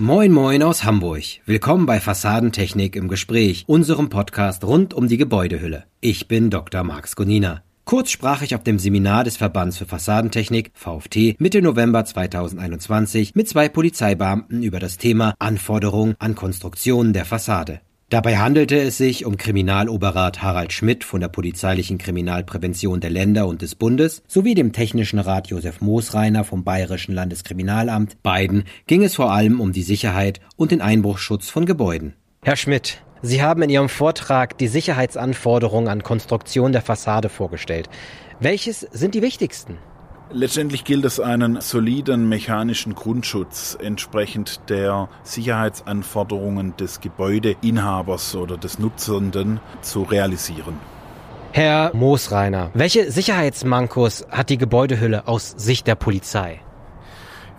Moin Moin aus Hamburg. Willkommen bei Fassadentechnik im Gespräch, unserem Podcast rund um die Gebäudehülle. Ich bin Dr. Max Gonina. Kurz sprach ich auf dem Seminar des Verbands für Fassadentechnik VFT Mitte November 2021 mit zwei Polizeibeamten über das Thema Anforderungen an Konstruktionen der Fassade. Dabei handelte es sich um Kriminaloberrat Harald Schmidt von der polizeilichen Kriminalprävention der Länder und des Bundes sowie dem Technischen Rat Josef Moosreiner vom Bayerischen Landeskriminalamt. Beiden ging es vor allem um die Sicherheit und den Einbruchsschutz von Gebäuden. Herr Schmidt, Sie haben in Ihrem Vortrag die Sicherheitsanforderungen an Konstruktion der Fassade vorgestellt. Welches sind die wichtigsten? Letztendlich gilt es, einen soliden mechanischen Grundschutz entsprechend der Sicherheitsanforderungen des Gebäudeinhabers oder des Nutzenden zu realisieren. Herr Moosreiner, welche Sicherheitsmankos hat die Gebäudehülle aus Sicht der Polizei?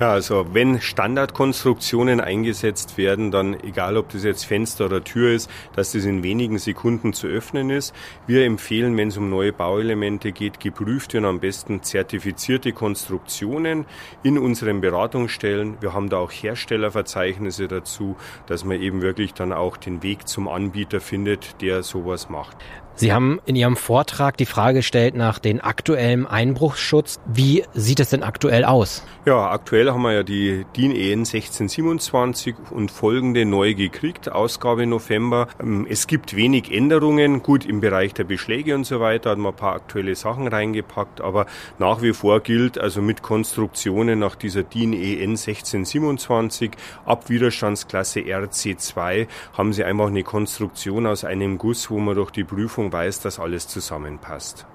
Ja, also wenn Standardkonstruktionen eingesetzt werden, dann egal ob das jetzt Fenster oder Tür ist, dass das in wenigen Sekunden zu öffnen ist. Wir empfehlen, wenn es um neue Bauelemente geht, geprüfte und am besten zertifizierte Konstruktionen in unseren Beratungsstellen. Wir haben da auch Herstellerverzeichnisse dazu, dass man eben wirklich dann auch den Weg zum Anbieter findet, der sowas macht. Sie haben in Ihrem Vortrag die Frage gestellt nach den aktuellen Einbruchsschutz. Wie sieht es denn aktuell aus? Ja, aktuell haben wir ja die DIN EN 1627 und folgende neu gekriegt, Ausgabe November. Ähm, es gibt wenig Änderungen. Gut, im Bereich der Beschläge und so weiter hat man ein paar aktuelle Sachen reingepackt, aber nach wie vor gilt also mit Konstruktionen nach dieser DIN EN 1627 ab Widerstandsklasse RC2 haben sie einfach eine Konstruktion aus einem Guss, wo man durch die Prüfung Weiß, dass alles zusammenpasst.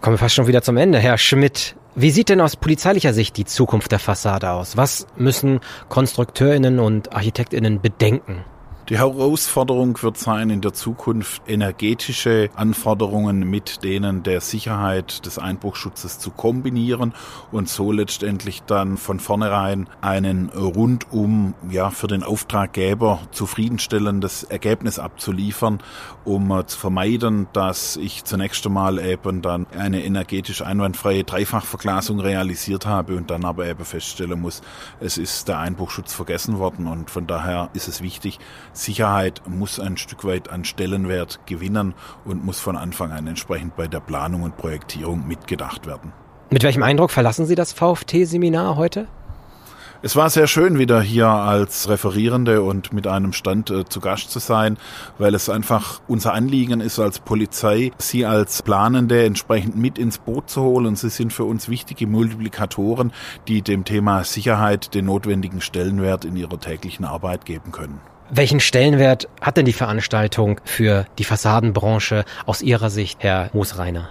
Kommen wir fast schon wieder zum Ende. Herr Schmidt, wie sieht denn aus polizeilicher Sicht die Zukunft der Fassade aus? Was müssen Konstrukteurinnen und Architektinnen bedenken? Die Herausforderung wird sein, in der Zukunft energetische Anforderungen mit denen der Sicherheit des Einbruchschutzes zu kombinieren und so letztendlich dann von vornherein einen rundum, ja, für den Auftraggeber zufriedenstellendes Ergebnis abzuliefern, um äh, zu vermeiden, dass ich zunächst einmal eben dann eine energetisch einwandfreie Dreifachverglasung realisiert habe und dann aber eben feststellen muss, es ist der Einbruchschutz vergessen worden und von daher ist es wichtig, Sicherheit muss ein Stück weit an Stellenwert gewinnen und muss von Anfang an entsprechend bei der Planung und Projektierung mitgedacht werden. Mit welchem Eindruck verlassen Sie das VFT-Seminar heute? Es war sehr schön, wieder hier als Referierende und mit einem Stand äh, zu Gast zu sein, weil es einfach unser Anliegen ist als Polizei, Sie als Planende entsprechend mit ins Boot zu holen. Sie sind für uns wichtige Multiplikatoren, die dem Thema Sicherheit den notwendigen Stellenwert in ihrer täglichen Arbeit geben können. Welchen Stellenwert hat denn die Veranstaltung für die Fassadenbranche aus Ihrer Sicht, Herr Moosreiner?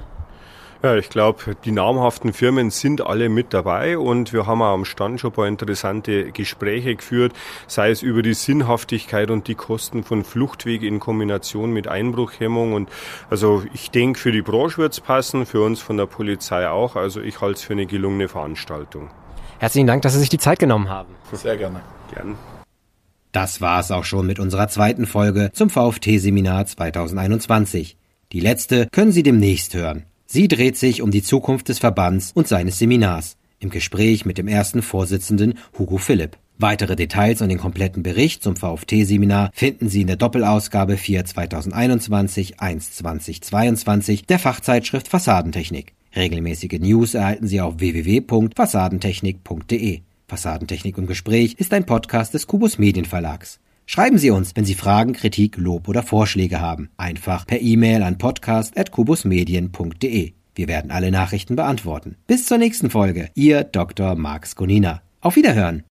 Ja, ich glaube, die namhaften Firmen sind alle mit dabei und wir haben auch am Stand schon ein paar interessante Gespräche geführt, sei es über die Sinnhaftigkeit und die Kosten von Fluchtweg in Kombination mit Einbruchhemmung. Und also ich denke, für die Branche wird es passen, für uns von der Polizei auch. Also ich halte es für eine gelungene Veranstaltung. Herzlichen Dank, dass Sie sich die Zeit genommen haben. Sehr gerne. Gerne. Das war es auch schon mit unserer zweiten Folge zum VfT-Seminar 2021. Die letzte können Sie demnächst hören. Sie dreht sich um die Zukunft des Verbands und seines Seminars im Gespräch mit dem ersten Vorsitzenden Hugo Philipp. Weitere Details und den kompletten Bericht zum VfT-Seminar finden Sie in der Doppelausgabe 4 2021 1 2022 der Fachzeitschrift Fassadentechnik. Regelmäßige News erhalten Sie auf www.fassadentechnik.de. Fassadentechnik im Gespräch ist ein Podcast des Kubus Medienverlags. Schreiben Sie uns, wenn Sie Fragen, Kritik, Lob oder Vorschläge haben. Einfach per E-Mail an podcast.kubusmedien.de. Wir werden alle Nachrichten beantworten. Bis zur nächsten Folge. Ihr Dr. Max Gonina. Auf Wiederhören.